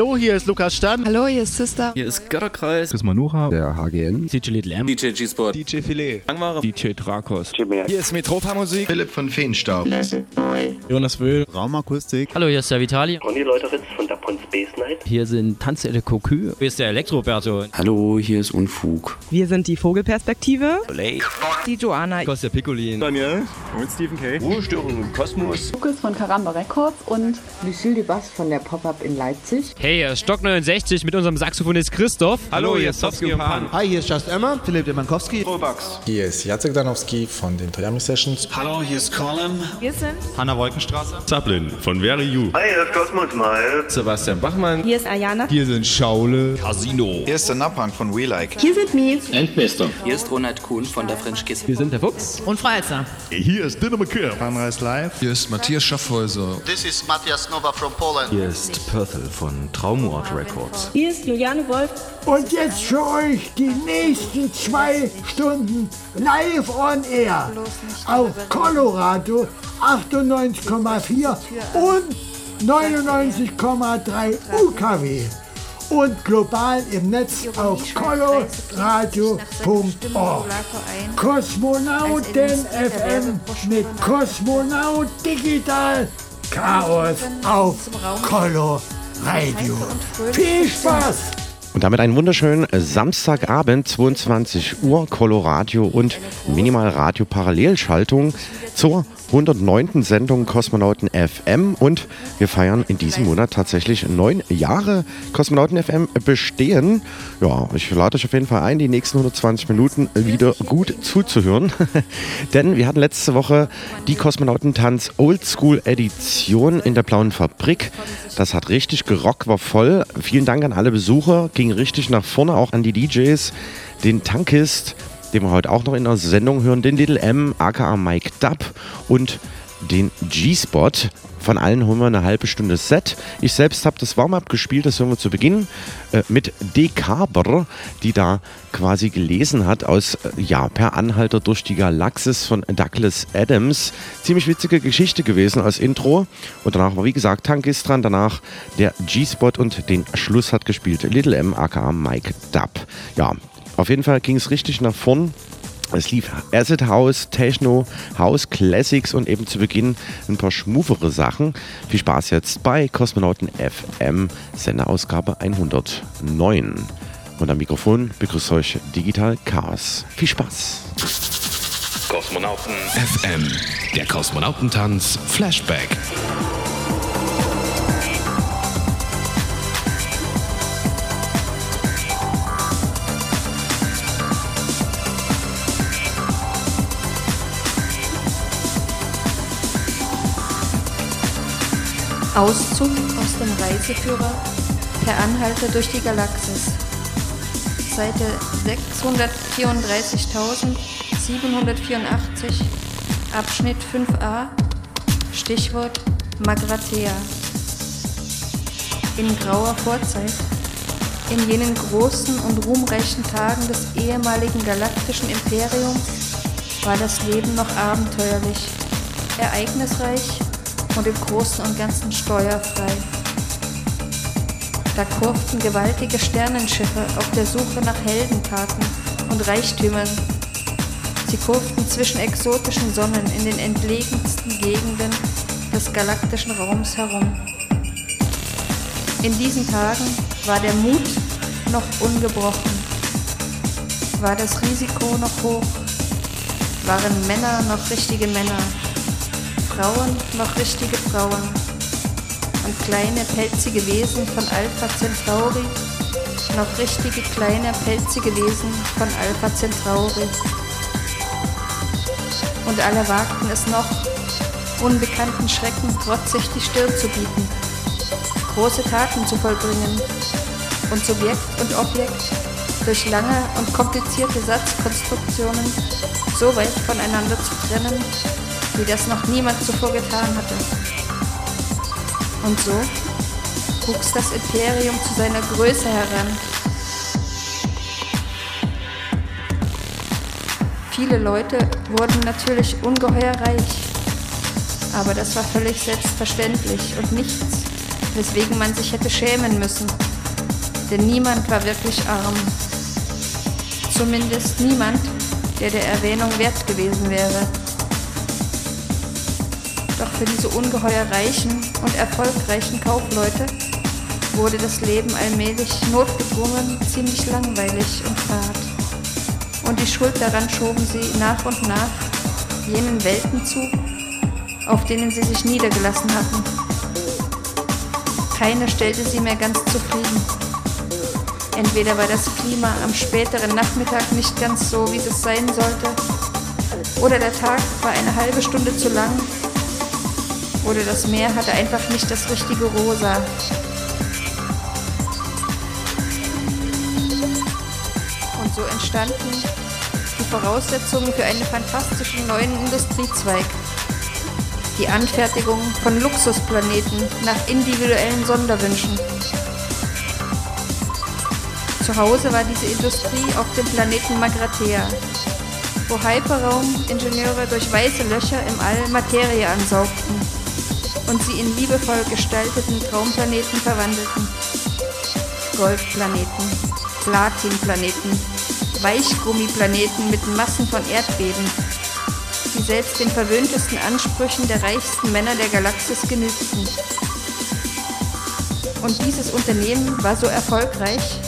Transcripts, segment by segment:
Hallo, hier ist Lukas Stern. Hallo, hier ist Sister. Hier ist Götterkreis. Chris Manuha. Der HGN. DJ Little M. DJ G-Sport. DJ Filet. Langware. DJ Drakos. Hier ist Metropa Musik. Philipp von Feenstaub. Jonas Wöhl. Raumakustik. Hallo, hier ist der Vitali. Ronny Leuteritz von der Pon Space Night. Hier sind Tanzelle Cocu. Hier ist der Elektroberto. Hallo, hier ist Unfug. Wir sind die Vogelperspektive. Blake. Die Joanna. Kostja Piccolin. Daniel. Und Stephen K. Ruhestörung im Kosmos. Lukas von Karamba Records und Lucille de Bass von der Pop-Up in Leipzig. Hey, hier ist Stock 69 mit unserem Saxophonist Christoph. Hallo, hier ist Sofsky und Pan. Hi, hier ist Just Emma. Philipp Demankowski. Robax. Hier ist Jacek Danowski von den Toyami Sessions. Hallo, hier ist Colin. Wir sind Hanna Wolkenstraße. Zaplin von Very You. Hi, hier ist Cosmos Mal. Sebastian Bachmann. Hier ist Ayana. Hier sind Schaule. Casino. Hier ist der Napang von We Like. hier sind Mies. Endbester. Hier ist Ronald Kuhn von der French Kiss. Wir sind der Fuchs. Und Freizer. Hier ist Dynamo Kill. Sunrise Live. Hier ist Matthias Schaffhäuser. This is Matthias Nova from Poland. Hier ist Perthel von Traumort Records. Hier ist Juliane Wolf. Und jetzt für euch die nächsten zwei Stunden live on air auf Colorado 98,4 und 99,3 UKW und global im Netz auf coloradio.org. Kosmonauten FM mit Kosmonaut Digital Chaos auf Color Radio. Viel Spaß! Und damit einen wunderschönen Samstagabend, 22 Uhr, Coloradio und Minimalradio Parallelschaltung zur 109. Sendung Kosmonauten FM und wir feiern in diesem Monat tatsächlich neun Jahre Kosmonauten FM bestehen. Ja, ich lade euch auf jeden Fall ein, die nächsten 120 Minuten wieder gut zuzuhören, denn wir hatten letzte Woche die Kosmonautentanz Oldschool Edition in der Blauen Fabrik. Das hat richtig gerockt, war voll. Vielen Dank an alle Besucher, ging richtig nach vorne, auch an die DJs, den Tankist, den wir heute auch noch in der Sendung hören, den Little M, aka Mike Dub und den G-Spot. Von allen holen wir eine halbe Stunde Set. Ich selbst habe das Warm-Up gespielt, das hören wir zu Beginn, äh, mit Dekaber, die da quasi gelesen hat aus, äh, ja, per Anhalter durch die Galaxis von Douglas Adams. Ziemlich witzige Geschichte gewesen als Intro. Und danach war, wie gesagt, Tankist dran, danach der G-Spot und den Schluss hat gespielt Little M, aka Mike Dub. Ja, auf jeden Fall ging es richtig nach vorn. Es lief Acid House, Techno, House Classics und eben zu Beginn ein paar schmufere Sachen. Viel Spaß jetzt bei Kosmonauten FM, Senderausgabe 109. Und am Mikrofon begrüßt euch Digital Chaos. Viel Spaß! Kosmonauten FM. Der Kosmonautentanz Flashback. Auszug aus dem Reiseführer Per Anhalter durch die Galaxis. Seite 634.784, Abschnitt 5a, Stichwort Magrathea. In grauer Vorzeit, in jenen großen und ruhmreichen Tagen des ehemaligen galaktischen Imperiums, war das Leben noch abenteuerlich, ereignisreich und im Großen und Ganzen steuerfrei. Da kurften gewaltige Sternenschiffe auf der Suche nach Heldentaten und Reichtümern. Sie kurften zwischen exotischen Sonnen in den entlegensten Gegenden des galaktischen Raums herum. In diesen Tagen war der Mut noch ungebrochen, war das Risiko noch hoch, waren Männer noch richtige Männer, Frauen noch richtige Frauen. Und kleine pelzige Wesen von Alpha Centauri. Noch richtige kleine pelzige Wesen von Alpha Centauri. Und alle wagten es noch, unbekannten Schrecken trotzig die Stirn zu bieten, große Taten zu vollbringen. Und Subjekt und Objekt durch lange und komplizierte Satzkonstruktionen so weit voneinander zu trennen, wie das noch niemand zuvor getan hatte. Und so wuchs das Imperium zu seiner Größe heran. Viele Leute wurden natürlich ungeheuer reich, aber das war völlig selbstverständlich und nichts, weswegen man sich hätte schämen müssen. Denn niemand war wirklich arm. Zumindest niemand, der der Erwähnung wert gewesen wäre. Für diese ungeheuer reichen und erfolgreichen Kaufleute wurde das Leben allmählich notgedrungen ziemlich langweilig und fad. Und die Schuld daran schoben sie nach und nach jenen Welten zu, auf denen sie sich niedergelassen hatten. Keine stellte sie mehr ganz zufrieden. Entweder war das Klima am späteren Nachmittag nicht ganz so, wie es sein sollte, oder der Tag war eine halbe Stunde zu lang, oder das Meer hatte einfach nicht das richtige Rosa. Und so entstanden die Voraussetzungen für einen fantastischen neuen Industriezweig. Die Anfertigung von Luxusplaneten nach individuellen Sonderwünschen. Zu Hause war diese Industrie auf dem Planeten Magrathea, wo Hyperraum-Ingenieure durch weiße Löcher im All Materie ansaugten und sie in liebevoll gestalteten Traumplaneten verwandelten. Goldplaneten, Platinplaneten, Weichgummiplaneten mit Massen von Erdbeben, die selbst den verwöhntesten Ansprüchen der reichsten Männer der Galaxis genügten. Und dieses Unternehmen war so erfolgreich,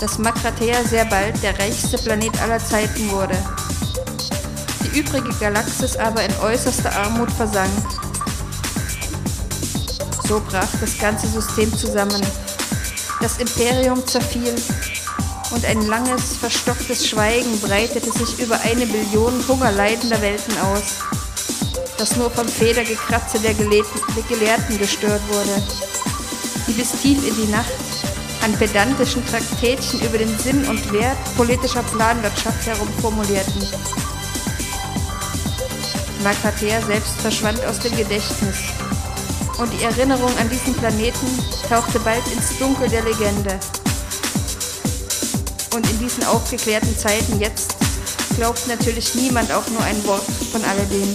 dass Makratea sehr bald der reichste Planet aller Zeiten wurde. Die übrige Galaxis aber in äußerster Armut versank. So brach das ganze System zusammen. Das Imperium zerfiel und ein langes, verstocktes Schweigen breitete sich über eine Billion hungerleidender Welten aus, das nur vom Federgekratze der Gelehrten gestört wurde, die bis tief in die Nacht an pedantischen Traktätchen über den Sinn und Wert politischer Planwirtschaft herumformulierten. Makatea selbst verschwand aus dem Gedächtnis und die Erinnerung an diesen Planeten tauchte bald ins Dunkel der Legende. Und in diesen aufgeklärten Zeiten jetzt glaubt natürlich niemand auch nur ein Wort von alledem.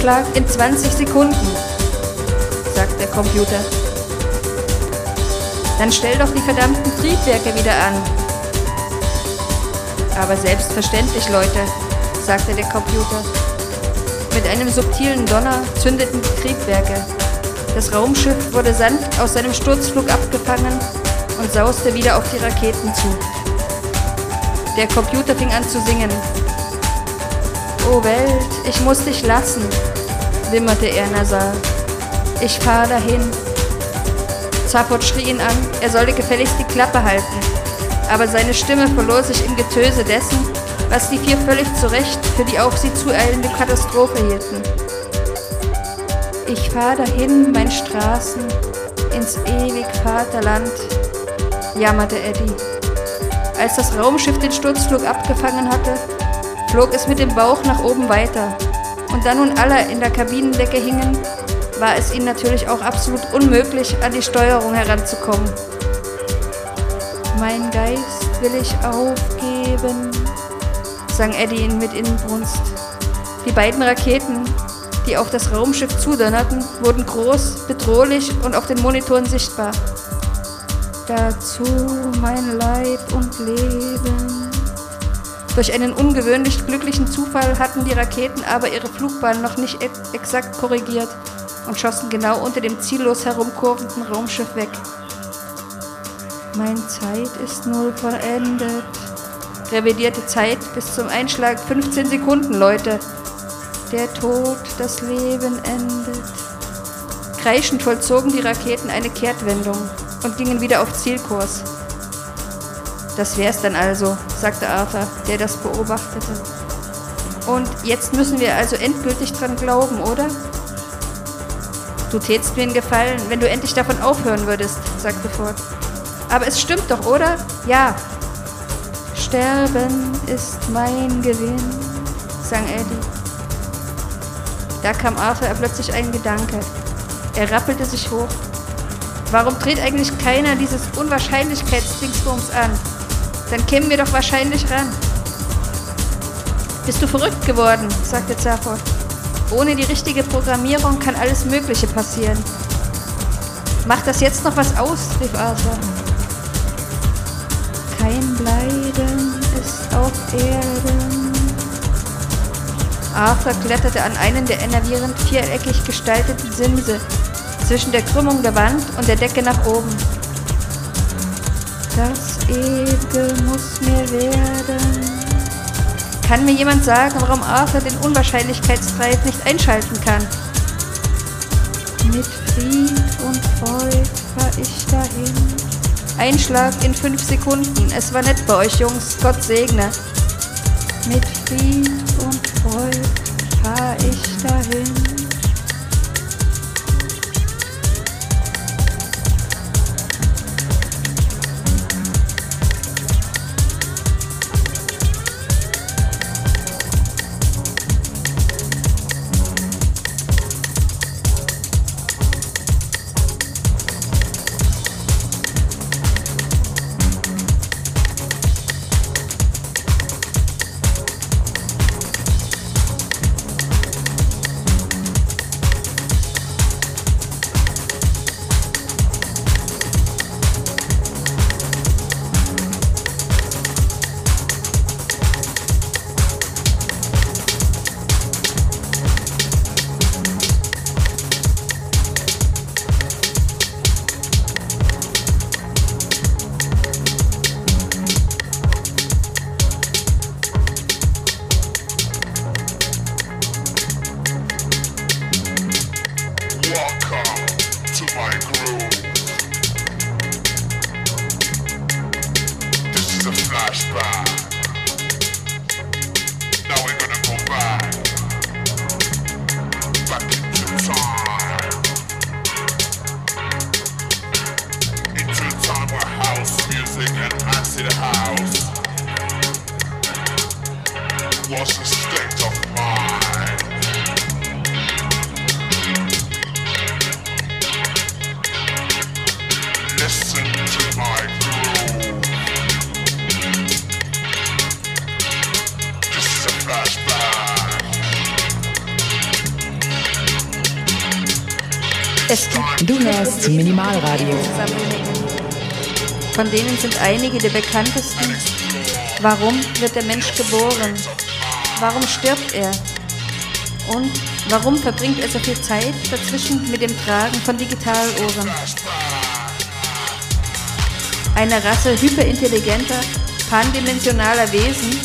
Einschlag in 20 Sekunden, sagt der Computer. Dann stell doch die verdammten Triebwerke wieder an. Aber selbstverständlich, Leute, sagte der Computer. Mit einem subtilen Donner zündeten die Triebwerke. Das Raumschiff wurde sanft aus seinem Sturzflug abgefangen und sauste wieder auf die Raketen zu. Der Computer fing an zu singen. Oh Welt, ich muss dich lassen, wimmerte er nasal. Ich fahr dahin. Zaphod schrie ihn an, er solle gefälligst die Klappe halten. Aber seine Stimme verlor sich im Getöse dessen, was die vier völlig zu Recht für die auf sie zueilende Katastrophe hielten. Ich fahr dahin, mein Straßen, ins ewig Vaterland, jammerte Eddie. Als das Raumschiff den Sturzflug abgefangen hatte, flog es mit dem Bauch nach oben weiter. Und da nun alle in der Kabinendecke hingen, war es ihnen natürlich auch absolut unmöglich, an die Steuerung heranzukommen. Mein Geist will ich aufgeben, sang Eddie mit Inbrunst. Die beiden Raketen, die auf das Raumschiff zudonnerten, wurden groß, bedrohlich und auf den Monitoren sichtbar. Dazu mein Leib und Leben. Durch einen ungewöhnlich glücklichen Zufall hatten die Raketen aber ihre Flugbahn noch nicht exakt korrigiert und schossen genau unter dem ziellos herumkurvenden Raumschiff weg. Mein Zeit ist null vollendet. Revidierte Zeit bis zum Einschlag 15 Sekunden, Leute. Der Tod, das Leben endet. Kreischend vollzogen die Raketen eine Kehrtwendung und gingen wieder auf Zielkurs. Das wär's dann also, sagte Arthur, der das beobachtete. Und jetzt müssen wir also endgültig dran glauben, oder? Du tätst mir einen Gefallen, wenn du endlich davon aufhören würdest, sagte Ford. Aber es stimmt doch, oder? Ja. Sterben ist mein Gewinn, sang Eddie. Da kam Arthur plötzlich ein Gedanke. Er rappelte sich hoch. Warum dreht eigentlich keiner dieses Unwahrscheinlichkeitsdingsbums an? Dann kämen wir doch wahrscheinlich ran. Bist du verrückt geworden? sagte Zaphod. Ohne die richtige Programmierung kann alles Mögliche passieren. Macht das jetzt noch was aus? rief Arthur. Kein Bleiben ist auf Erden. Arthur kletterte an einen der enervierend viereckig gestalteten Simse zwischen der Krümmung der Wand und der Decke nach oben. Das Ewige muss mir werden. Kann mir jemand sagen, warum Arthur den Unwahrscheinlichkeitstreib nicht einschalten kann? Mit Fried und Freud fahr ich dahin. Einschlag in fünf Sekunden. Es war nett bei euch, Jungs. Gott segne. Mit Fried und Freud fahr ich dahin. Du hörst Minimalradio. Von denen sind einige der bekanntesten. Warum wird der Mensch geboren? Warum stirbt er? Und warum verbringt er so viel Zeit dazwischen mit dem Tragen von Digitalohren? Eine Rasse hyperintelligenter, pandimensionaler Wesen,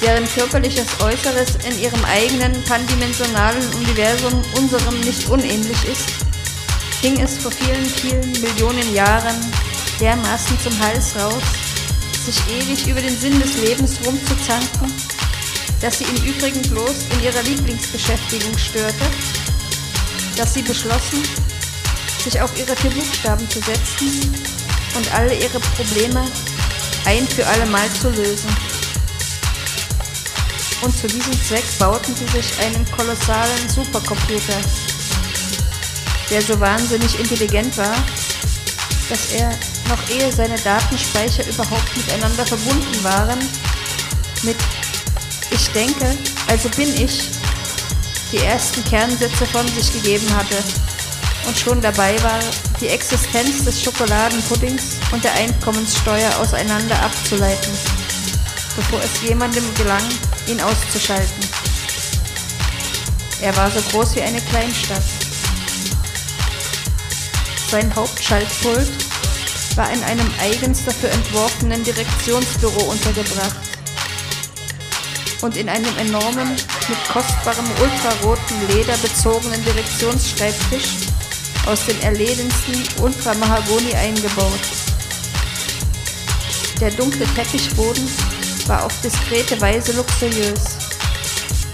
deren körperliches Äußeres in ihrem eigenen pandimensionalen Universum unserem nicht unähnlich ist, ging es vor vielen, vielen Millionen Jahren dermaßen zum Hals raus, sich ewig über den Sinn des Lebens rumzuzanken, dass sie im Übrigen bloß in ihrer Lieblingsbeschäftigung störte, dass sie beschlossen, sich auf ihre vier Buchstaben zu setzen und alle ihre Probleme ein für alle Mal zu lösen. Und zu diesem Zweck bauten sie sich einen kolossalen Supercomputer, der so wahnsinnig intelligent war, dass er, noch ehe seine Datenspeicher überhaupt miteinander verbunden waren, mit Ich denke, also bin ich, die ersten Kernsätze von sich gegeben hatte und schon dabei war, die Existenz des Schokoladenpuddings und der Einkommenssteuer auseinander abzuleiten, bevor es jemandem gelang, ihn auszuschalten. Er war so groß wie eine Kleinstadt. Sein Hauptschaltpult war in einem eigens dafür entworfenen Direktionsbüro untergebracht und in einem enormen, mit kostbarem ultraroten Leder bezogenen Direktionsschreibtisch aus dem erledensten Ultramahagoni eingebaut. Der dunkle Teppichboden war auf diskrete Weise luxuriös.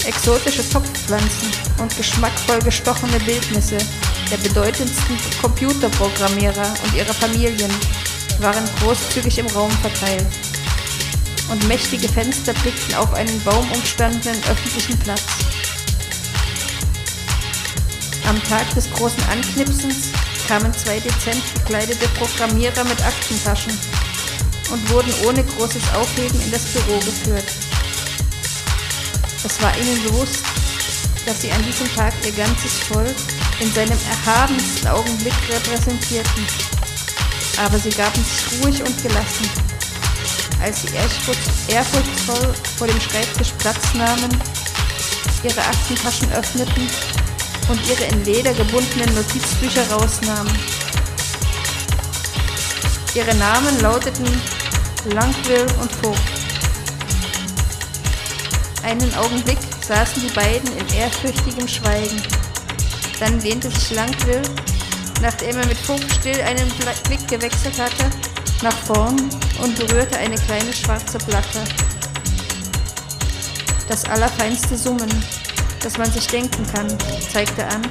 Exotische Topfpflanzen und geschmackvoll gestochene Bildnisse der bedeutendsten Computerprogrammierer und ihrer Familien waren großzügig im Raum verteilt. Und mächtige Fenster blickten auf einen baumumstandenen öffentlichen Platz. Am Tag des großen Anknipsens kamen zwei dezent gekleidete Programmierer mit Aktentaschen und wurden ohne großes Aufheben in das Büro geführt. Es war ihnen bewusst, dass sie an diesem Tag ihr ganzes Volk in seinem erhabensten Augenblick repräsentierten. Aber sie gaben sich ruhig und gelassen, als sie ehrfurchtsvoll vor dem Schreibtisch Platz nahmen, ihre Aktentaschen öffneten und ihre in Leder gebundenen Notizbücher rausnahmen. Ihre Namen lauteten Langwill und Vogt. Einen Augenblick saßen die beiden in ehrfürchtigem Schweigen. Dann lehnte sich Langwill, nachdem er mit Vogt still einen Blick gewechselt hatte, nach vorn und berührte eine kleine schwarze Platte. Das allerfeinste Summen, das man sich denken kann, zeigte an,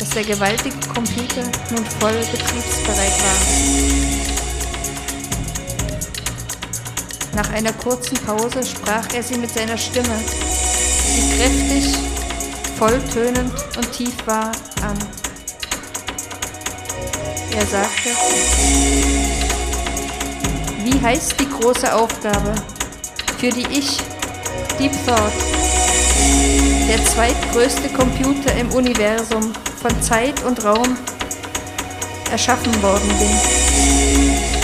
dass der gewaltige Computer nun voll betriebsbereit war. Nach einer kurzen Pause sprach er sie mit seiner Stimme, die kräftig, volltönend und tief war, an. Er sagte, wie heißt die große Aufgabe, für die ich, Deep Thought, der zweitgrößte Computer im Universum von Zeit und Raum, erschaffen worden bin?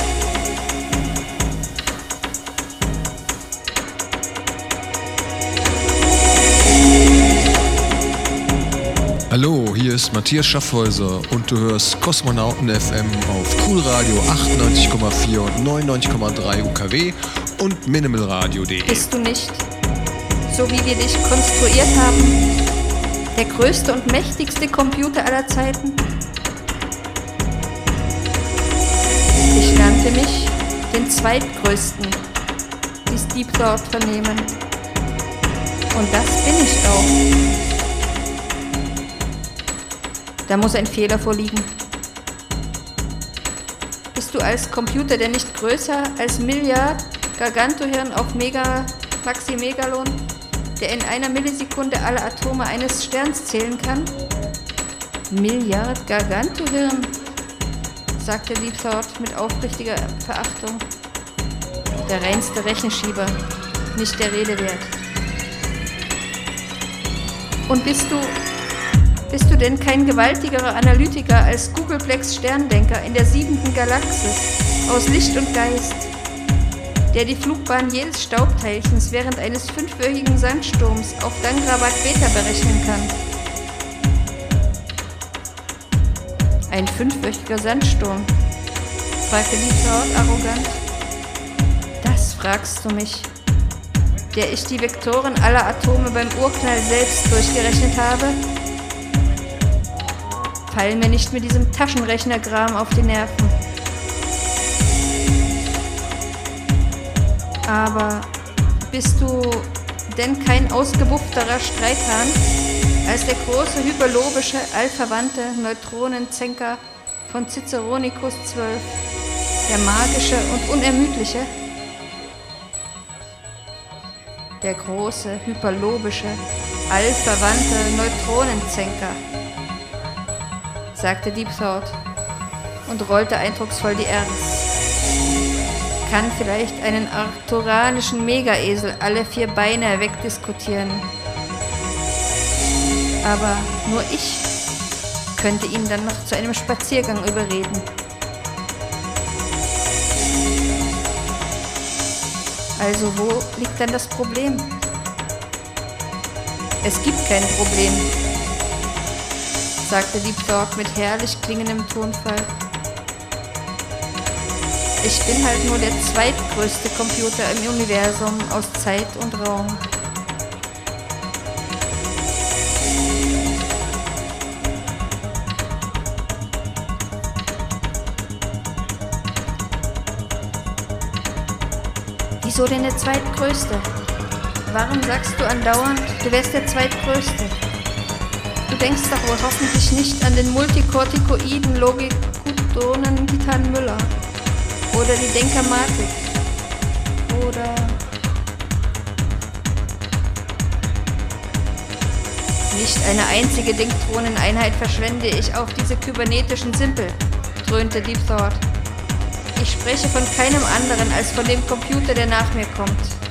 Hallo, hier ist Matthias Schaffhäuser und du hörst Kosmonauten FM auf Cool Radio 98,4 und 99,3 UKW und minimalradio.de. Bist du nicht, so wie wir dich konstruiert haben, der größte und mächtigste Computer aller Zeiten? Ich nannte mich den zweitgrößten, dies Deep Thought vernehmen. Und das bin ich auch. Da muss ein Fehler vorliegen. Bist du als Computer denn nicht größer als Milliard Gargantohirn auf Mega Maximegalon, der in einer Millisekunde alle Atome eines Sterns zählen kann? Milliard Gargantohirn, sagte Deep Thought mit aufrichtiger Verachtung. Der reinste Rechenschieber, nicht der Rede wert. Und bist du bist du denn kein gewaltigerer Analytiker als Googleplex Sterndenker in der siebenten Galaxis aus Licht und Geist? der die Flugbahn jedes Staubteilchens während eines fünfwöchigen Sandsturms auf Dangrabat Beta berechnen kann. Ein fünfwöchiger Sandsturm? fragte Lieferort arrogant. Das fragst du mich, der ich die Vektoren aller Atome beim Urknall selbst durchgerechnet habe? Fall mir nicht mit diesem Taschenrechnergram auf die Nerven. Aber bist du denn kein ausgebuffterer Streithahn als der große hyperlobische, allverwandte Neutronenzenker von Ciceronicus XII, der magische und unermüdliche? Der große, hyperlobische, allverwandte Neutronenzenker, sagte Deep Thought und rollte eindrucksvoll die Rs kann vielleicht einen arcturanischen Megaesel alle vier Beine wegdiskutieren. Aber nur ich könnte ihn dann noch zu einem Spaziergang überreden. Also wo liegt dann das Problem? Es gibt kein Problem, sagte Thought mit herrlich klingendem Tonfall. Ich bin halt nur der zweitgrößte Computer im Universum aus Zeit und Raum. Wieso denn der zweitgrößte? Warum sagst du andauernd, du wärst der zweitgrößte? Denkst doch wohl hoffentlich nicht an den multikortikoiden Logikutonen Gitan Müller. Oder die Denkermatik. Oder nicht eine einzige Denktoneneinheit verschwende ich auf diese kybernetischen Simpel, dröhnte Deep Thought. Ich spreche von keinem anderen als von dem Computer, der nach mir kommt.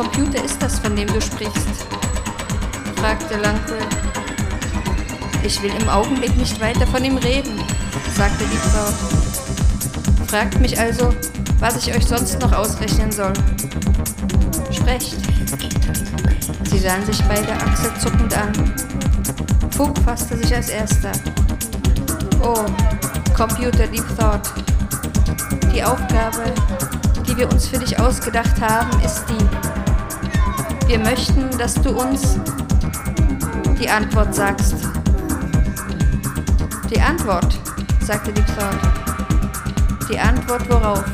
Computer ist das, von dem du sprichst? fragte Langquill. Ich will im Augenblick nicht weiter von ihm reden, sagte die Frau. Fragt mich also, was ich euch sonst noch ausrechnen soll. Sprecht. Sie sahen sich beide achselzuckend an. Fug fasste sich als erster. Oh, Computer Deep Thought. Die Aufgabe, die wir uns für dich ausgedacht haben, ist die. Wir möchten, dass du uns die Antwort sagst. Die Antwort, sagte die Thought. Die Antwort worauf?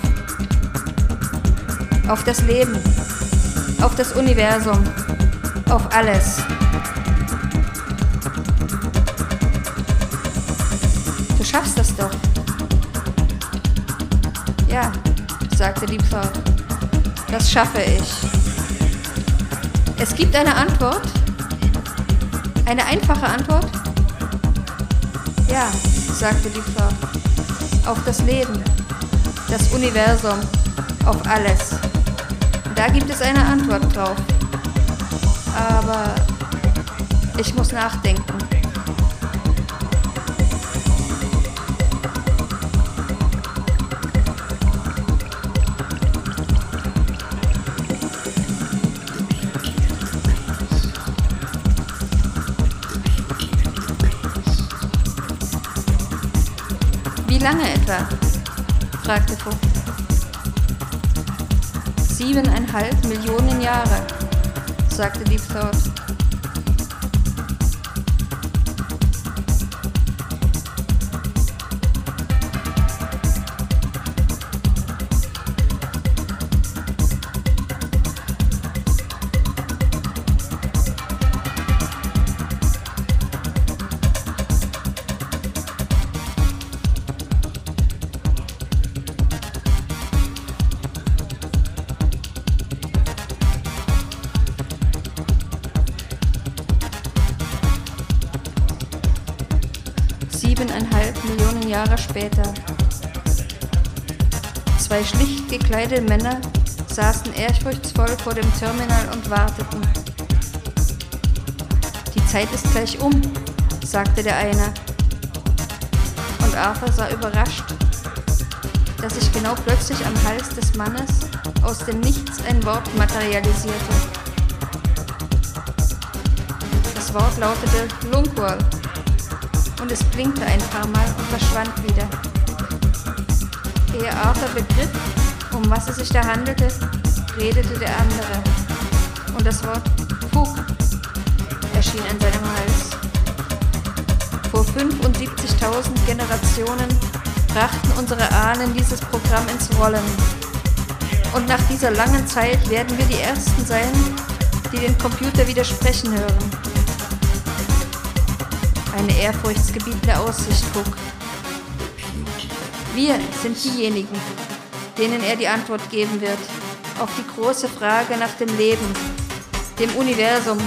Auf das Leben, auf das Universum, auf alles. Du schaffst das doch. Ja, sagte Deep Thought. Das schaffe ich. Es gibt eine Antwort? Eine einfache Antwort? Ja, sagte Deep Thought. Auf das Leben, das Universum, auf alles. Da gibt es eine Antwort drauf. Aber ich muss nachdenken. Lange etwa? fragte Vogt. Siebeneinhalb Millionen Jahre, sagte Deep Thought. Gekleidete Männer saßen ehrfurchtsvoll vor dem Terminal und warteten. Die Zeit ist gleich um, sagte der eine. Und Arthur sah überrascht, dass sich genau plötzlich am Hals des Mannes aus dem Nichts ein Wort materialisierte. Das Wort lautete Lunkwall und es blinkte ein paar Mal und verschwand wieder. Ehe Arthur begriff, um was es sich da handelte, redete der andere. Und das Wort Fug erschien an seinem Hals. Vor 75.000 Generationen brachten unsere Ahnen dieses Programm ins Rollen. Und nach dieser langen Zeit werden wir die Ersten sein, die den Computer widersprechen hören. Eine ehrfurchtsgebietende Aussicht, Cook. Wir sind diejenigen, denen er die Antwort geben wird auf die große Frage nach dem Leben, dem Universum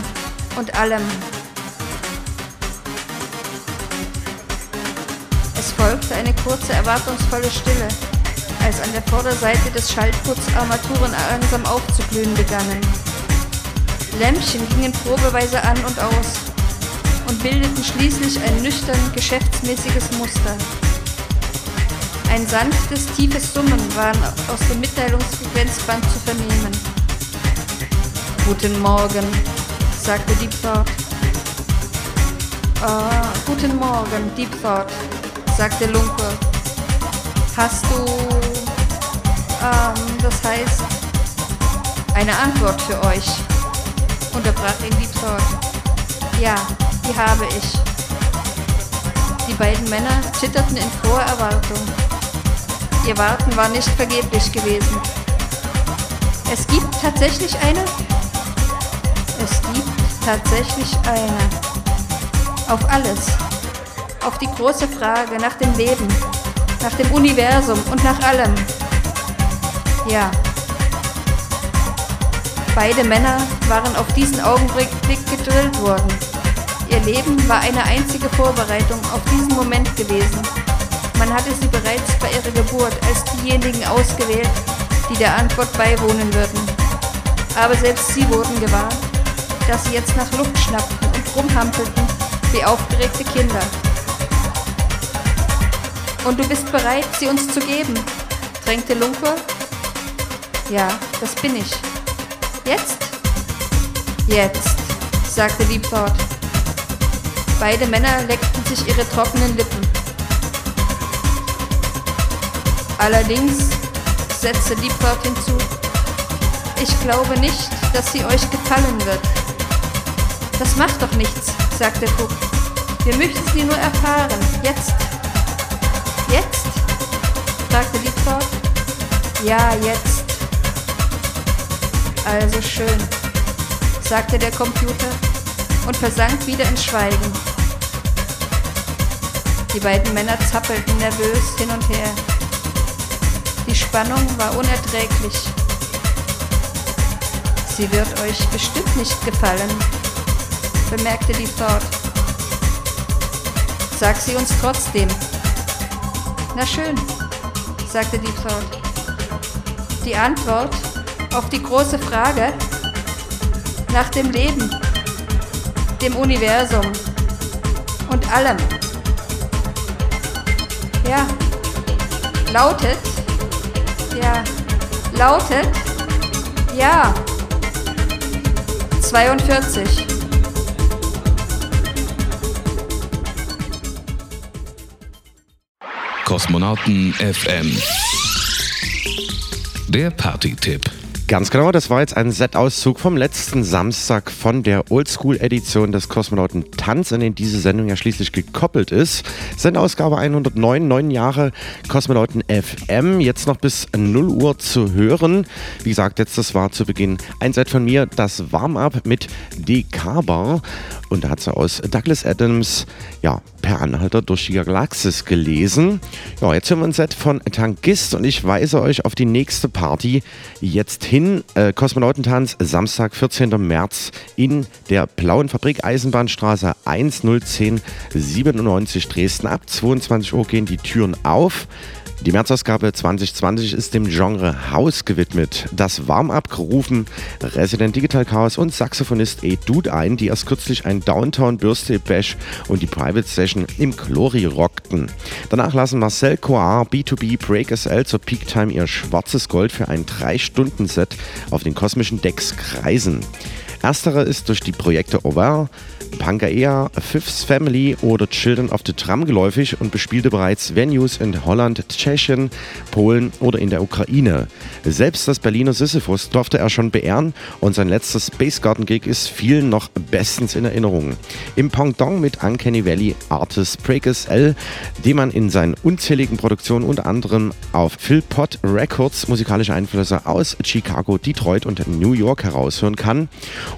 und allem. Es folgte eine kurze, erwartungsvolle Stille, als an der Vorderseite des Schaltputs Armaturen langsam aufzuglühen begannen. Lämpchen gingen probeweise an und aus und bildeten schließlich ein nüchtern geschäftsmäßiges Muster. Ein sanftes, tiefes Summen war aus dem Mitteilungsfrequenzband zu vernehmen. Guten Morgen, sagte Deep Thought. Ah, guten Morgen, Deep Thought, sagte Lunke. Hast du, ähm, das heißt, eine Antwort für euch? unterbrach ihn Deep Thought. Ja, die habe ich. Die beiden Männer zitterten in froher Erwartung. Ihr Warten war nicht vergeblich gewesen. Es gibt tatsächlich eine? Es gibt tatsächlich eine. Auf alles. Auf die große Frage nach dem Leben, nach dem Universum und nach allem. Ja. Beide Männer waren auf diesen Augenblick gedrillt worden. Ihr Leben war eine einzige Vorbereitung auf diesen Moment gewesen. Man hatte sie bereits bei ihrer Geburt als diejenigen ausgewählt, die der Antwort beiwohnen würden. Aber selbst sie wurden gewahr, dass sie jetzt nach Luft schnappten und rumhampelten wie aufgeregte Kinder. Und du bist bereit, sie uns zu geben? drängte Lunker. Ja, das bin ich. Jetzt? Jetzt, sagte Thought. Beide Männer leckten sich ihre trockenen Lippen. Allerdings, setzte Thought hinzu, ich glaube nicht, dass sie euch gefallen wird. Das macht doch nichts, sagte Cook. Wir möchten sie nur erfahren. Jetzt. Jetzt? fragte Thought. Ja, jetzt. Also schön, sagte der Computer und versank wieder in Schweigen. Die beiden Männer zappelten nervös hin und her. Die Spannung war unerträglich. Sie wird euch bestimmt nicht gefallen, bemerkte die Thought. Sag sie uns trotzdem. Na schön, sagte die Thought. Die Antwort auf die große Frage nach dem Leben, dem Universum und allem. Ja, lautet, ja, lautet, ja, 42. Kosmonauten FM. Der Party-Tipp. Ganz genau, das war jetzt ein Set-Auszug vom letzten Samstag von der Oldschool-Edition des Kosmonauten Tanz, an den diese Sendung ja schließlich gekoppelt ist. Sendausgabe 109, neun Jahre Kosmonauten FM, jetzt noch bis 0 Uhr zu hören. Wie gesagt, jetzt das war zu Beginn ein Set von mir, das Warm-Up mit DK-Bar. Und da hat sie aus Douglas Adams ja, per Anhalter durch die Galaxis gelesen. Ja, jetzt hören wir ein Set von Tankist und ich weise euch auf die nächste Party jetzt hin. Äh, Kosmonautentanz, Samstag, 14. März in der Blauen Fabrik Eisenbahnstraße 10197 Dresden. Ab 22 Uhr gehen die Türen auf. Die Märzausgabe 2020 ist dem Genre House gewidmet. Das Warm-up gerufen Resident Digital Chaos und Saxophonist E. Dude ein, die erst kürzlich ein Downtown Birthday Bash und die Private Session im Chlori rockten. Danach lassen Marcel Coar, B2B, Break SL zur Peak Time ihr schwarzes Gold für ein 3-Stunden-Set auf den kosmischen Decks kreisen. Erstere ist durch die Projekte Over, Pangaea, Fifth Family oder Children of the Tram geläufig und bespielte bereits Venues in Holland, Tschechien, Polen oder in der Ukraine. Selbst das Berliner Sisyphus durfte er schon beehren und sein letzter Space Garden Gig ist vielen noch bestens in Erinnerung. Im Pendant mit Uncanny Valley Artist Breakers L, den man in seinen unzähligen Produktionen unter anderem auf Philpot Records musikalische Einflüsse aus Chicago, Detroit und New York heraushören kann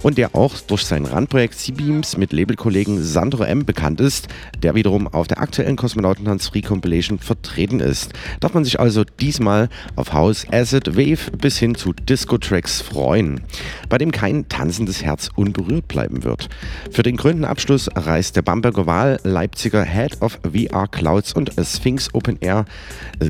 und der auch durch sein Randprojekt C-Beams mit Labelkollegen Sandro M. bekannt ist, der wiederum auf der aktuellen Kosmonautentanz Free Compilation vertreten ist. Darf man sich also diesmal auf House, Acid, Wave bis hin zu Disco-Tracks freuen, bei dem kein tanzendes Herz unberührt bleiben wird. Für den grünen Abschluss reist der Bamberger Wahl Leipziger Head of VR Clouds und Sphinx Open Air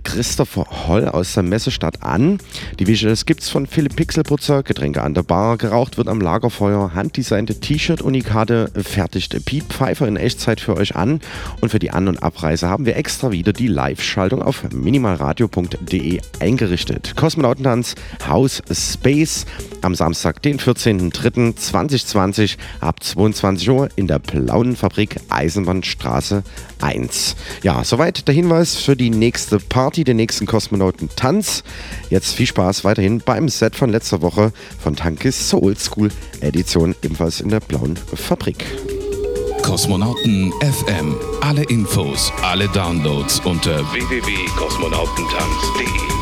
Christopher Holl aus der Messestadt an. Die Visuals gibt's von Philipp Pixelputzer, Getränke an der Bar, geraucht wird am Lagerfeuer, handdesignte T-Shirt-Unikate fertigt Pete Pfeiffer in Echtzeit für euch an. Und für die An- und Abreise haben wir extra wieder die Live-Schaltung auf minimalradio.de eingerichtet. Kosmonautentanz House Space am Samstag, den 14.03.2020 ab 22 Uhr in der Blauen Fabrik Eisenbahnstraße 1. Ja, soweit der Hinweis für die nächste Party, den nächsten Kosmonautentanz. Jetzt viel Spaß weiterhin beim Set von letzter Woche von Tankis Soul School Edition, ebenfalls in der Blauen Fabrik. Kosmonauten FM. Alle Infos, alle Downloads unter www.kosmonautentanz.de.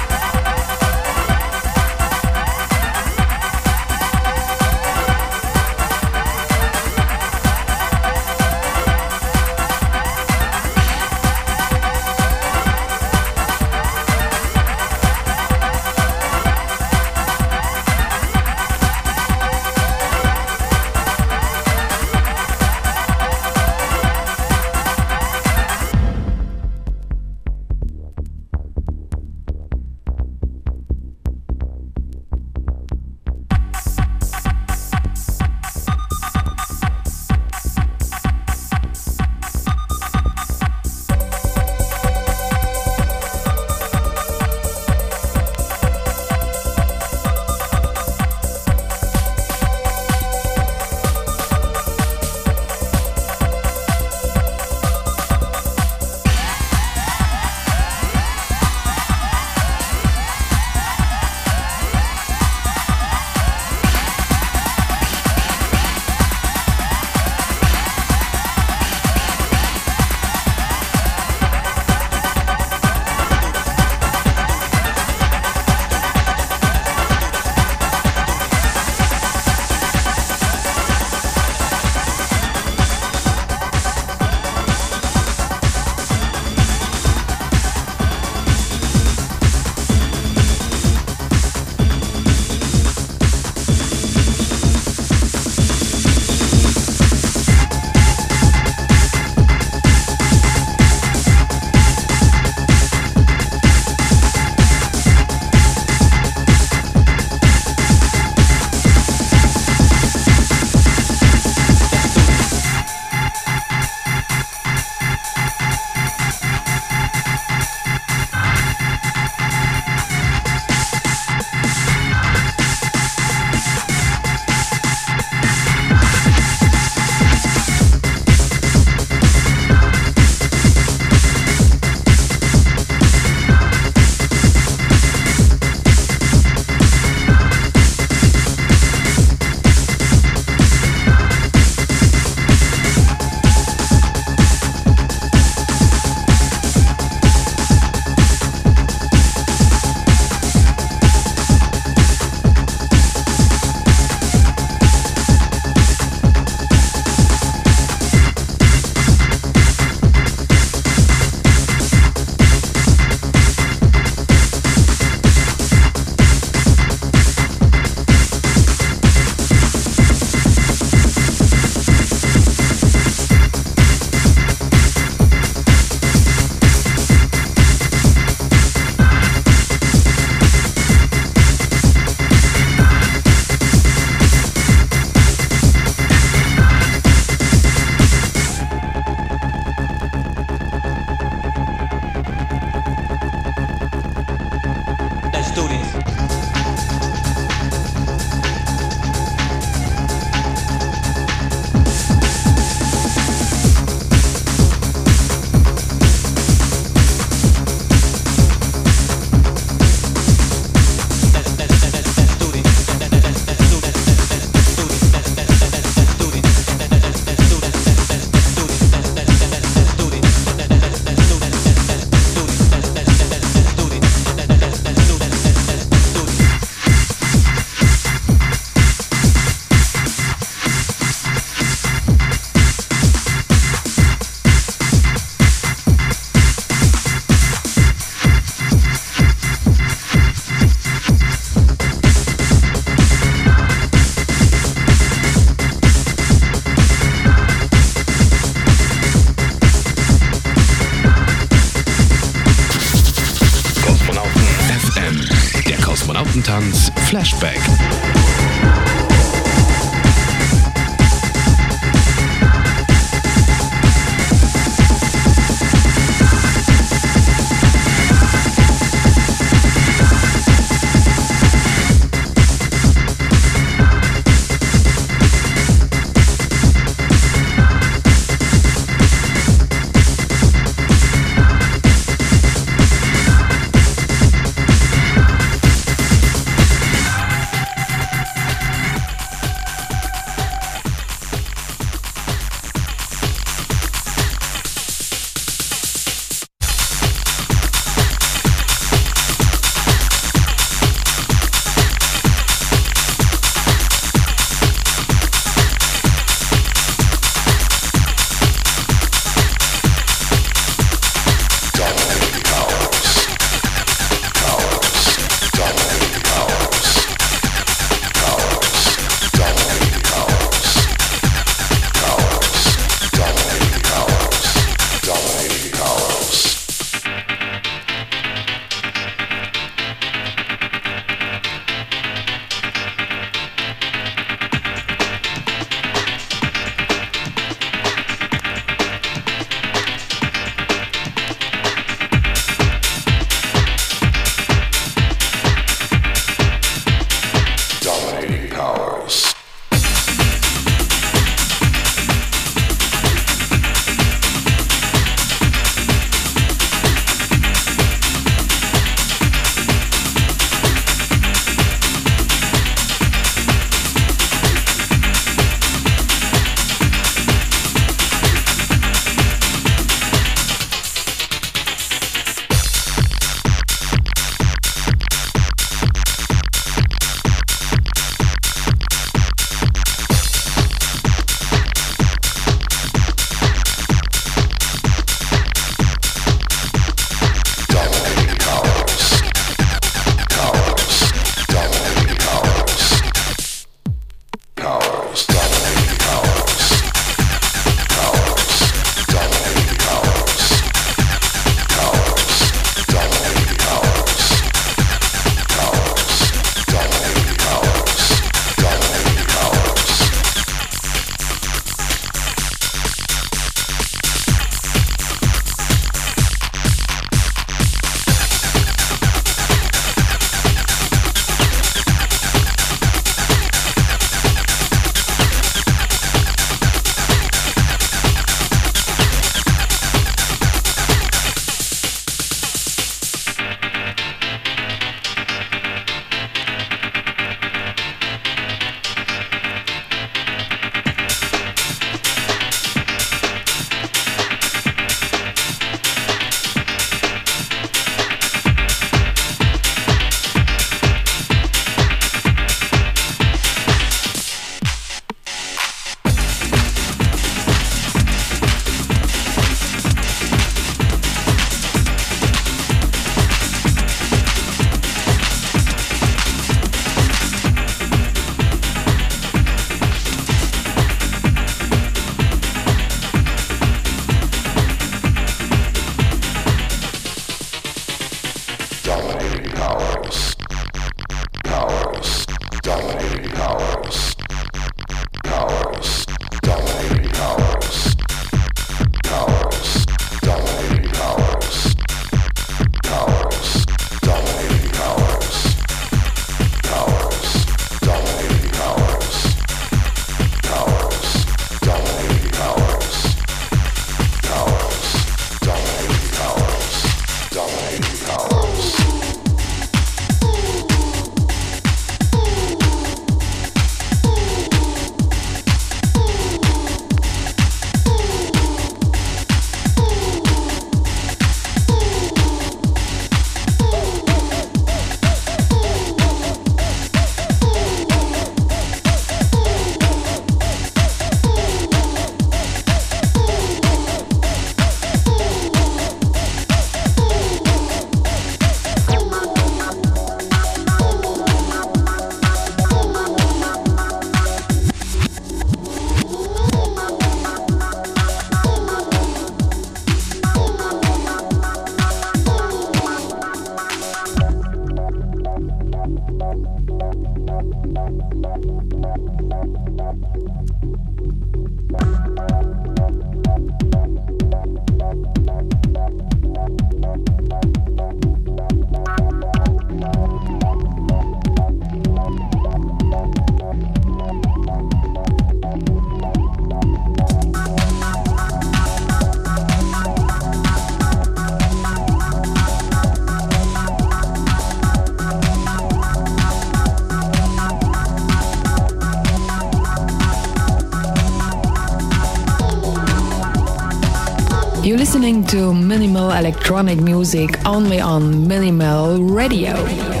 listening to minimal electronic music only on Minimal Radio.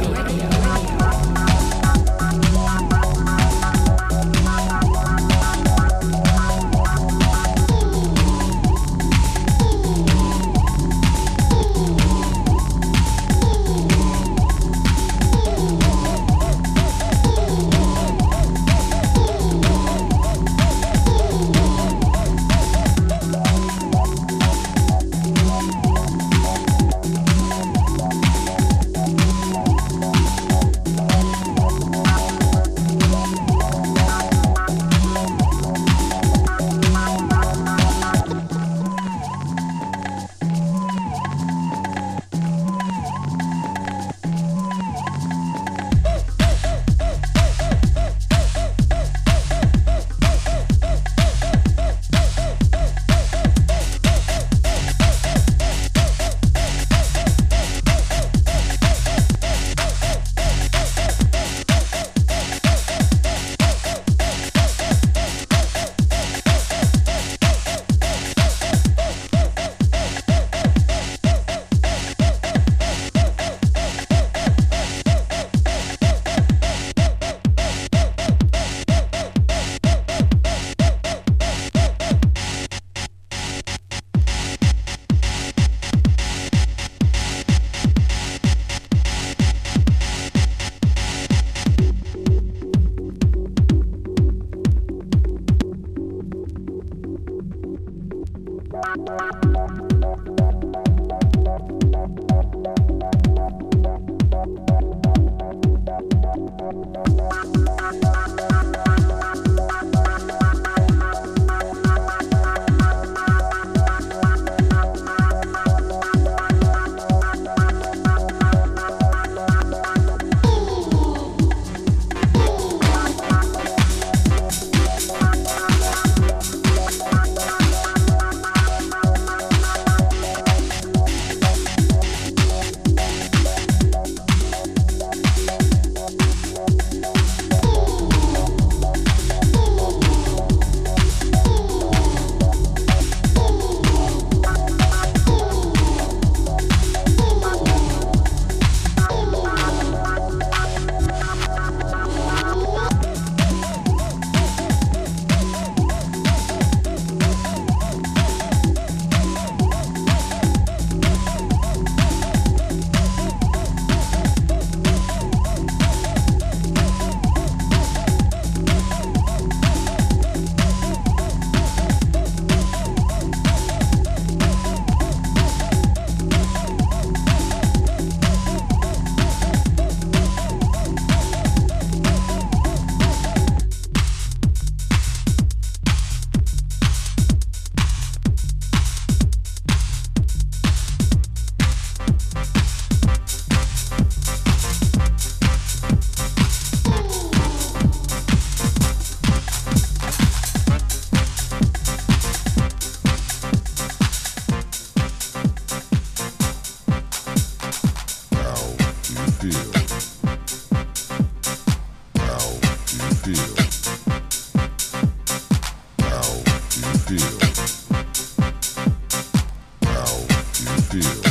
feel.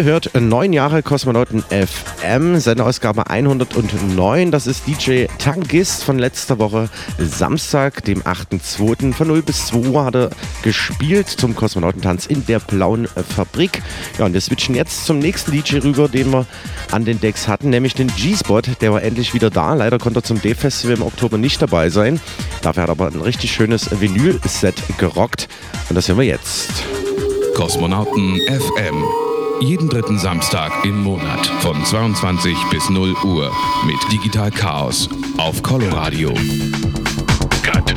Ihr hört neun Jahre Kosmonauten FM, Sendeausgabe 109. Das ist DJ Tangist von letzter Woche, Samstag, dem 8.2. Von 0 bis 2 Uhr hat er gespielt zum Kosmonautentanz in der Blauen Fabrik. Ja, und wir switchen jetzt zum nächsten DJ rüber, den wir an den Decks hatten, nämlich den G-Spot. Der war endlich wieder da. Leider konnte er zum D-Festival im Oktober nicht dabei sein. Dafür hat er aber ein richtig schönes Vinyl-Set gerockt. Und das hören wir jetzt. Kosmonauten FM. Jeden dritten Samstag im Monat von 22 bis 0 Uhr mit Digital Chaos auf Coloradio. Got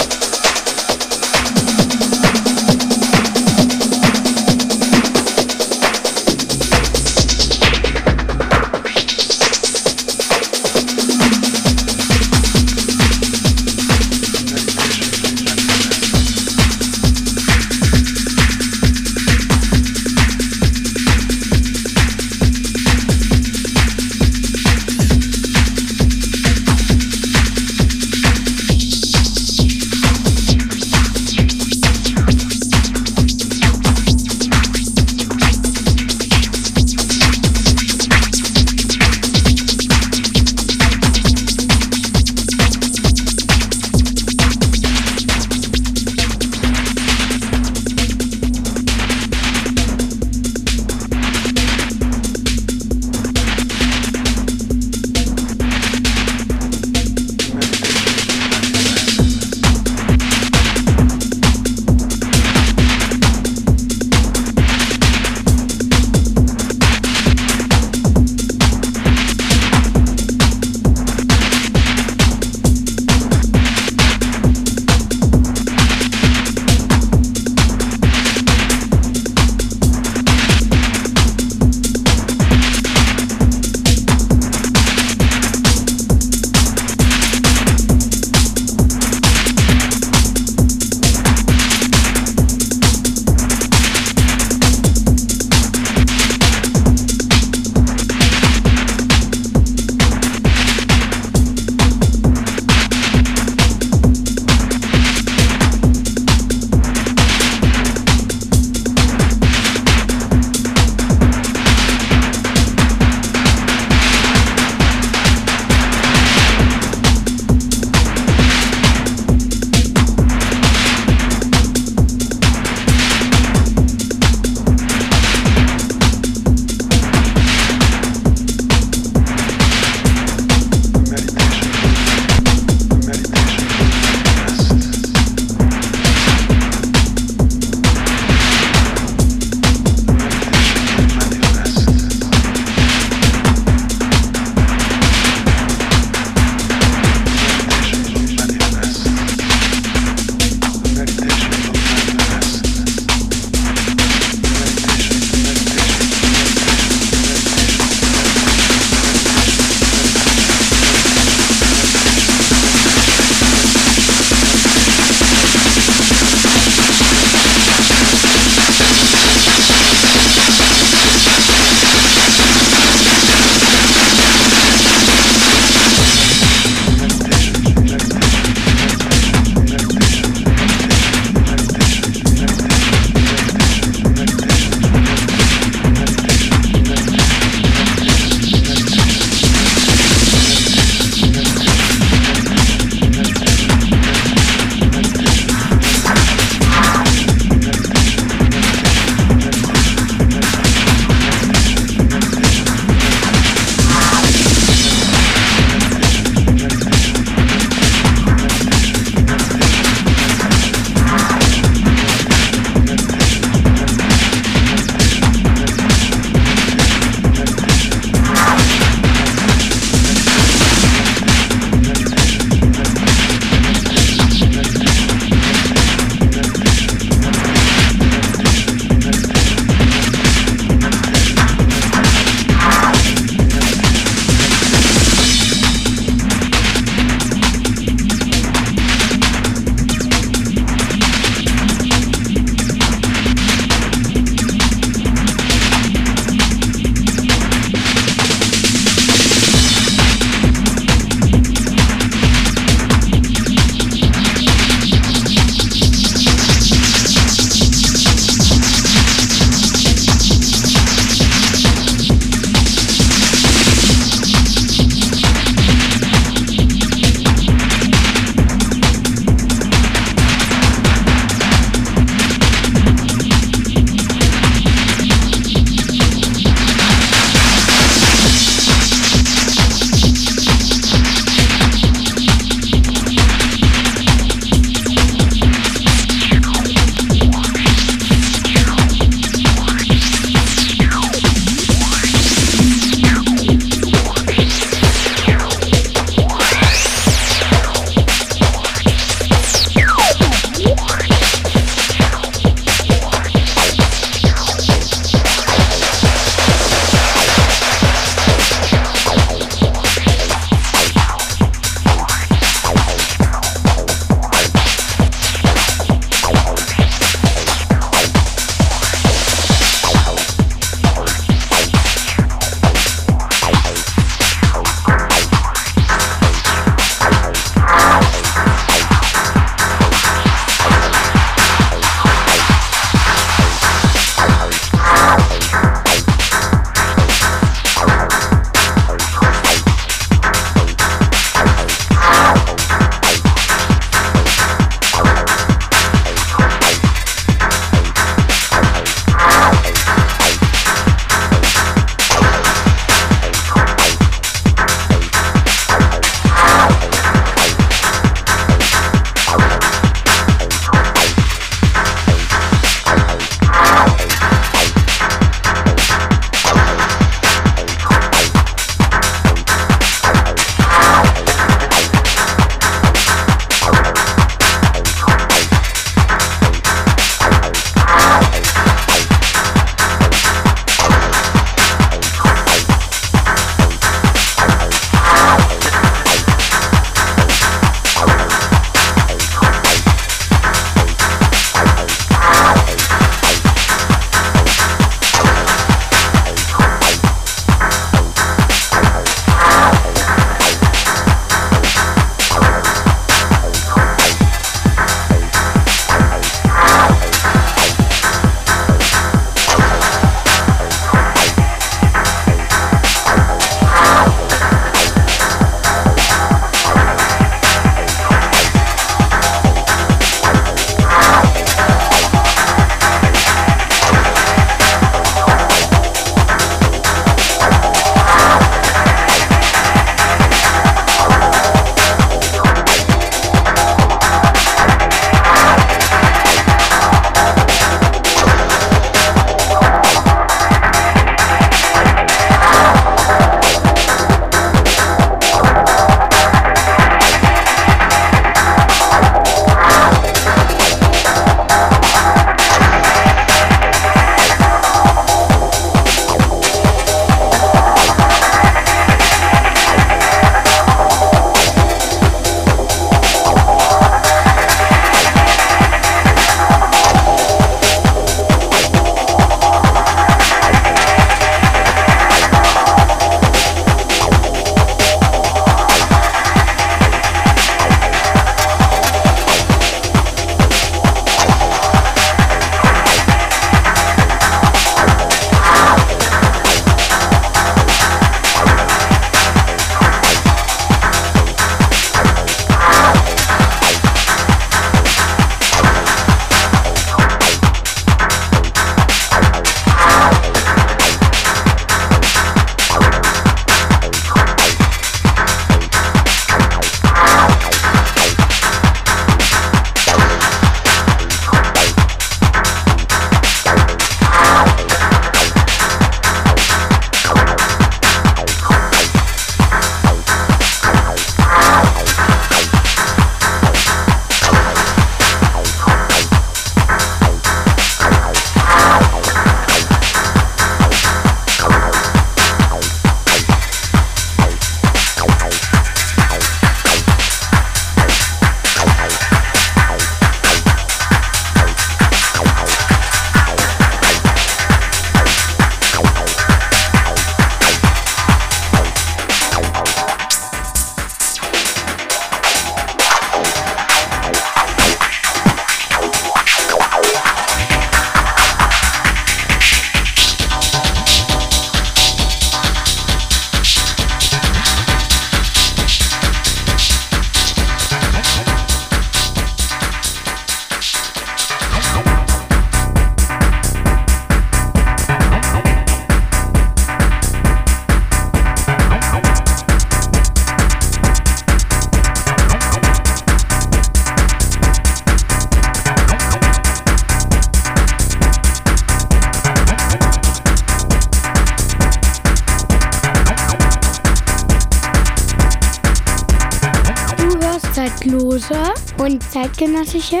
zeitgenössische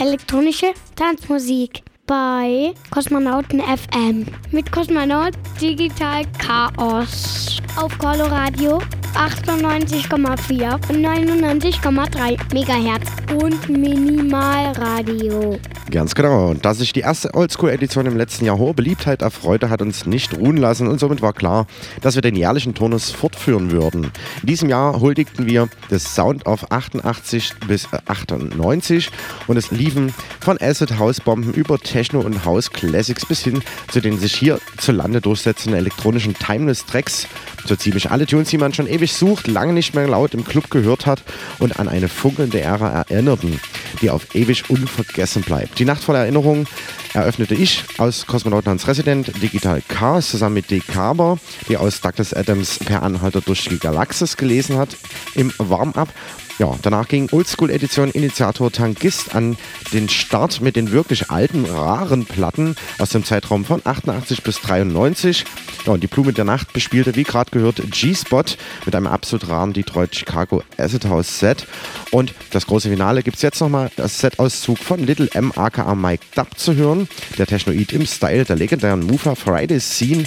elektronische Tanzmusik bei Kosmonauten FM mit Kosmonaut Digital Chaos. Auf Coloradio 98,4 und 99,3 Megahertz. Und Minimalradio. Ganz genau. Und da sich die erste Oldschool-Edition im letzten Jahr hohe Beliebtheit erfreute, hat uns nicht ruhen lassen und somit war klar, dass wir den jährlichen Turnus fortführen würden. In diesem Jahr huldigten wir das Sound of 88 bis 98 und es liefen von Acid House Bomben über Techno und House Classics bis hin zu den sich hier zu Lande durchsetzenden elektronischen Timeless Tracks. So ziemlich alle Tunes, die man schon ewig sucht, lange nicht mehr laut im Club gehört hat und an eine funkelnde Ära erinnerten, die auf ewig unvergessen bleibt. Die Nacht voller Erinnerungen eröffnete ich aus Kosmonauten Hans Resident Digital Chaos zusammen mit Dick Carver, die aus Douglas Adams per Anhalter durch die Galaxis gelesen hat, im Warm-Up. Ja, danach ging Oldschool Edition Initiator Tankist an den Start mit den wirklich alten, raren Platten aus dem Zeitraum von 88 bis 93. Ja, und die Blume der Nacht bespielte, wie gerade gehört, G-Spot mit einem absolut raren Detroit Chicago Acid House Set. Und das große Finale gibt es jetzt nochmal das Set-Auszug von Little M aka Mike Dub zu hören, der Technoid im Style der legendären Mover Friday Scene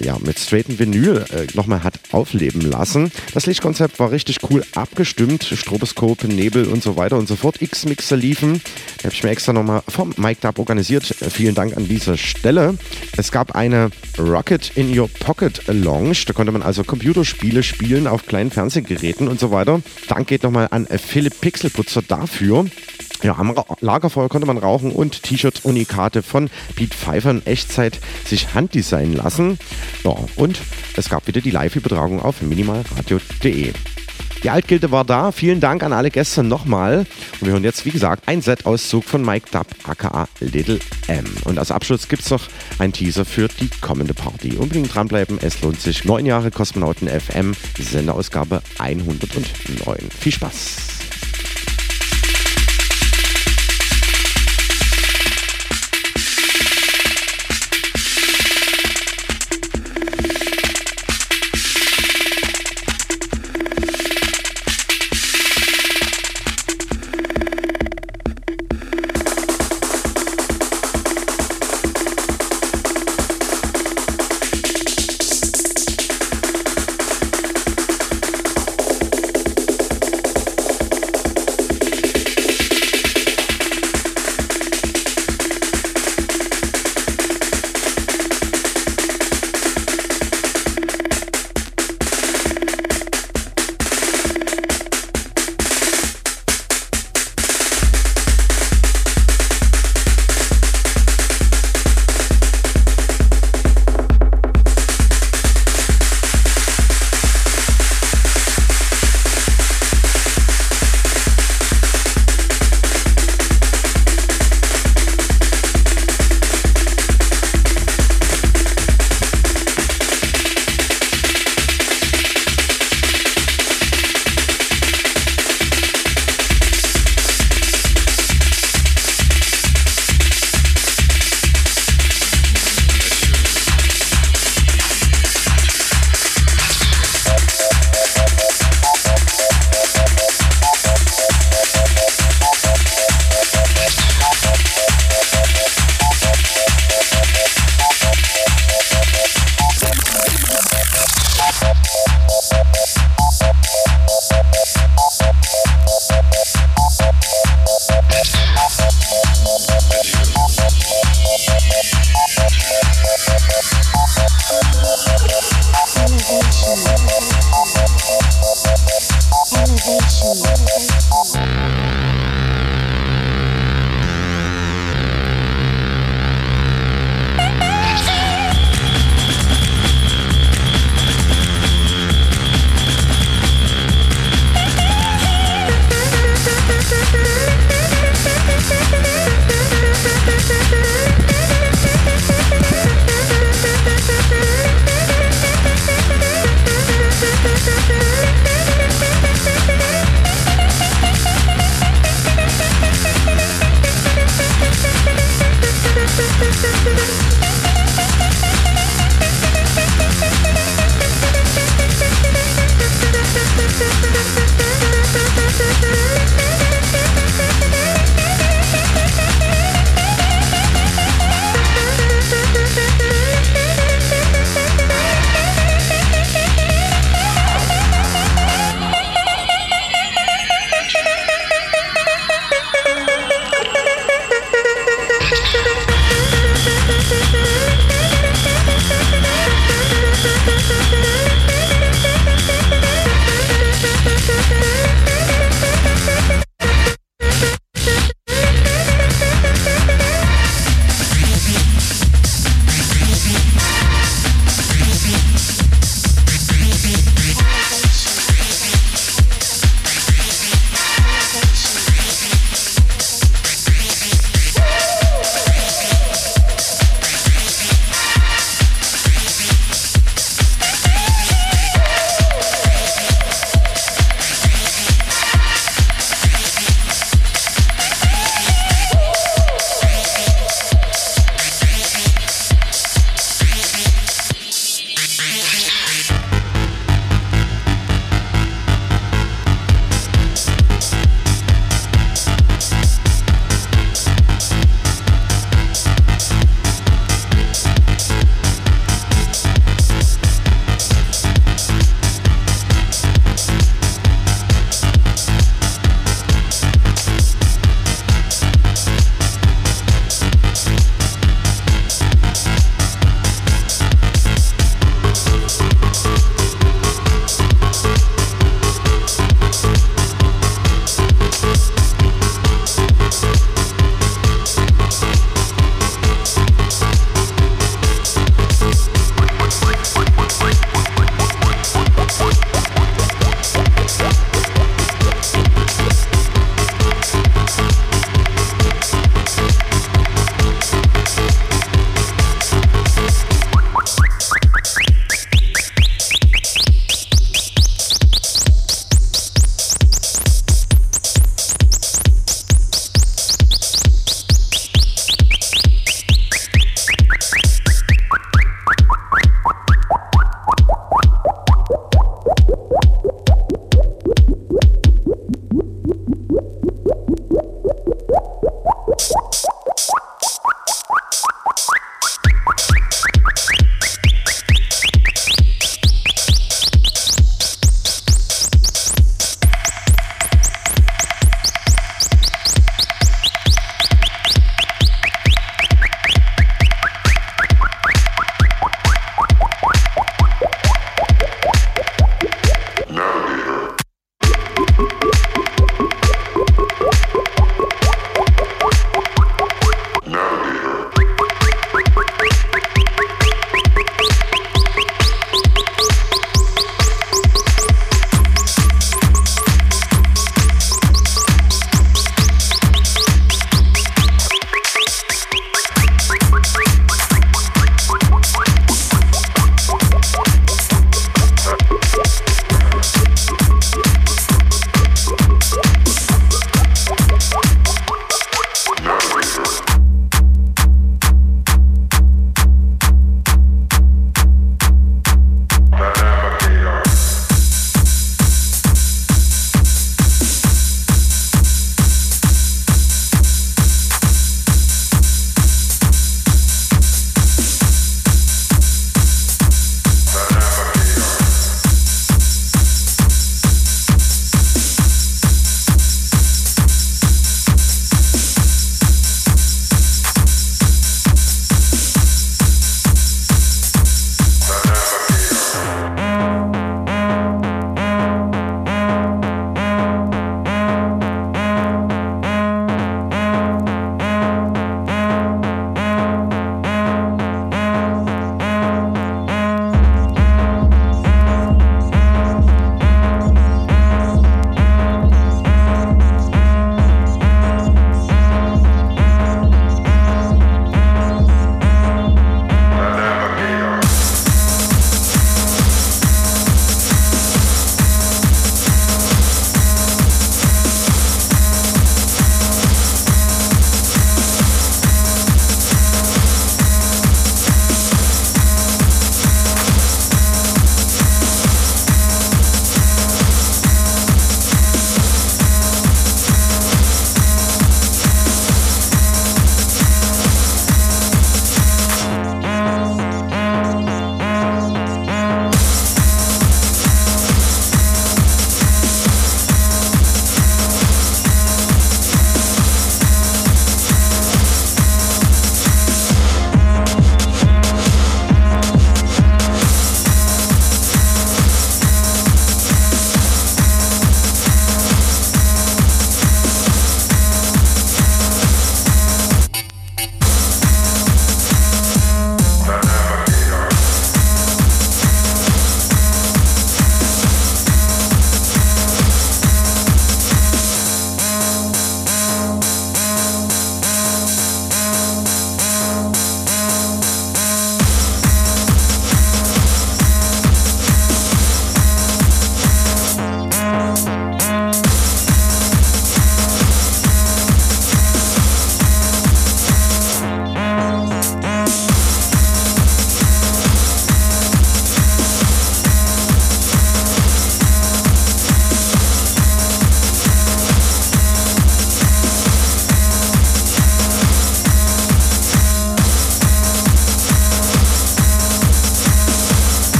ja, mit straighten Vinyl äh, nochmal hat aufleben lassen. Das Lichtkonzept war richtig cool abgestimmt. Stroboskop, Nebel und so weiter und so fort. X-Mixer liefen. Habe ich mir extra nochmal vom Mike Dub organisiert. Vielen Dank an dieser Stelle. Es gab eine Rocket in Your Pocket Lounge. Da konnte man also Computerspiele spielen auf kleinen Fernsehgeräten und so weiter. Dank geht nochmal an Philipp Pixelputzer dafür. Ja, am Lagerfeuer konnte man rauchen und T-Shirt-Unikate von Pete Pfeiffer in Echtzeit sich handdesignen lassen. Ja, und es gab wieder die Live-Übertragung auf minimalradio.de. Die Altgilde war da. Vielen Dank an alle Gäste nochmal. Und wir hören jetzt, wie gesagt, ein Set-Auszug von Mike Dub, aka Little M. Und als Abschluss gibt es noch einen Teaser für die kommende Party. Unbedingt dranbleiben, es lohnt sich. Neun Jahre Kosmonauten FM, Senderausgabe 109. Viel Spaß!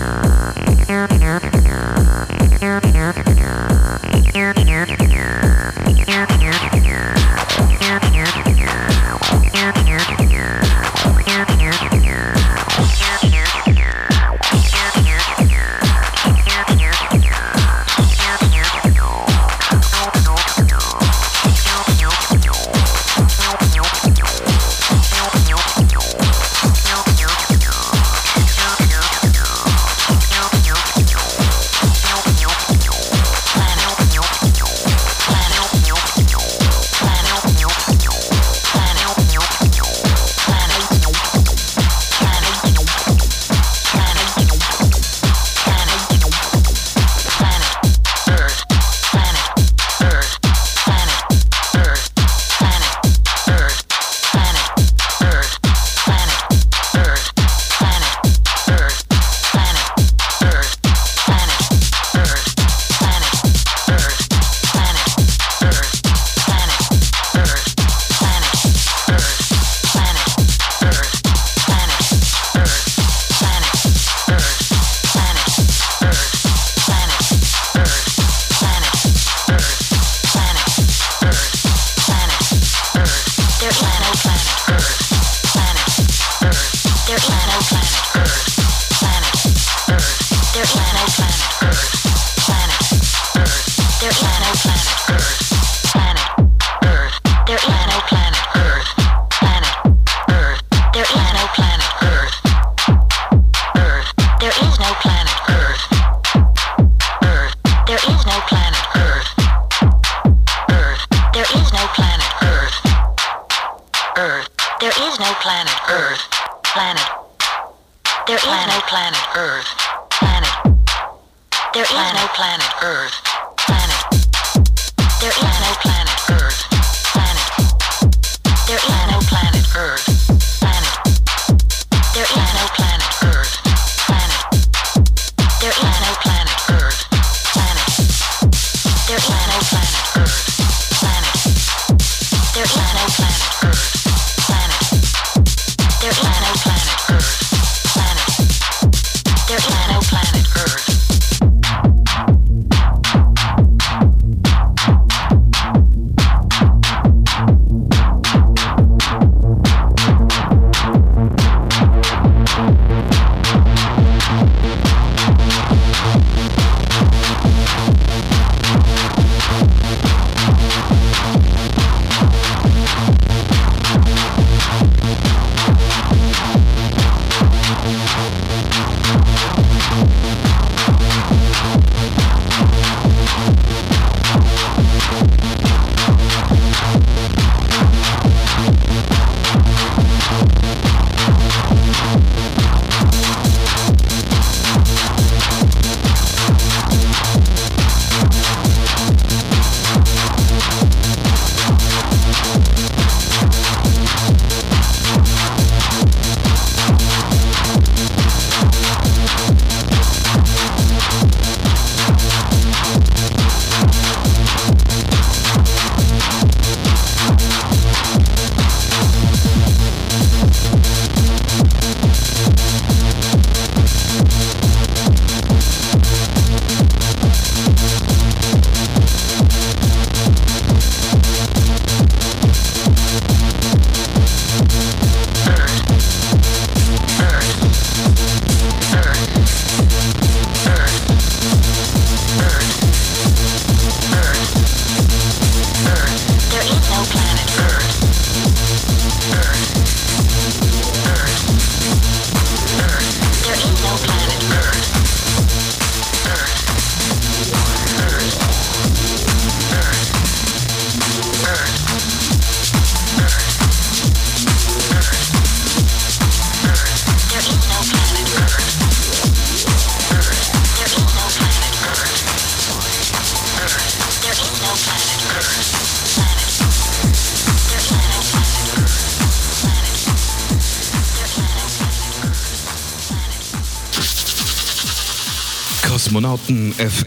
Yeah.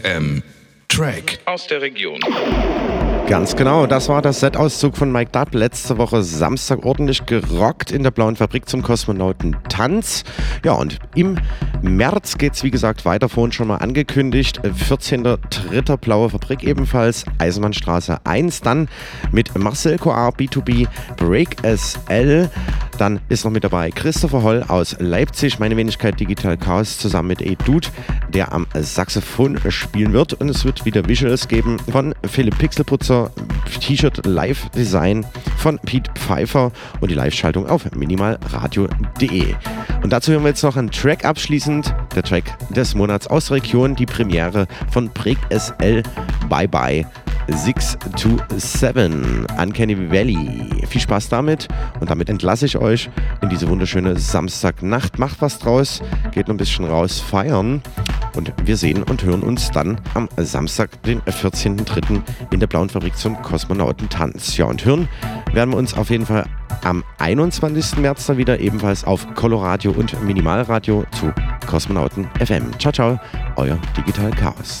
FM. Track aus der Region. Ganz genau, das war das Set-Auszug von Mike Dubb. Letzte Woche Samstag ordentlich gerockt in der Blauen Fabrik zum Kosmonautentanz. Ja, und im März geht es wie gesagt weiter, vorhin schon mal angekündigt. 14.3. Blaue Fabrik ebenfalls, Eisenbahnstraße 1. Dann mit Marcel Coar, B2B, Break SL. Dann ist noch mit dabei Christopher Holl aus Leipzig, meine Wenigkeit Digital Chaos zusammen mit E-Dude, der am Saxophon spielen wird. Und es wird wieder Visuals geben von Philipp Pixelputzer, T-Shirt Live Design von Pete Pfeiffer und die Live-Schaltung auf minimalradio.de. Und dazu hören wir jetzt noch einen Track abschließend, der Track des Monats aus der Region, die Premiere von Break SL Bye Bye 6 to 7 Uncanny Valley. Viel Spaß damit und damit entlasse ich euch in diese wunderschöne Samstagnacht. Macht was draus, geht noch ein bisschen raus feiern und wir sehen und hören uns dann am Samstag, den 14.03. in der Blauen Fabrik zum Kosmonautentanz. Ja, und hören werden wir uns auf jeden Fall am 21. März dann wieder ebenfalls auf Coloradio und Minimalradio zu Kosmonauten FM. Ciao, ciao, euer Digital Chaos.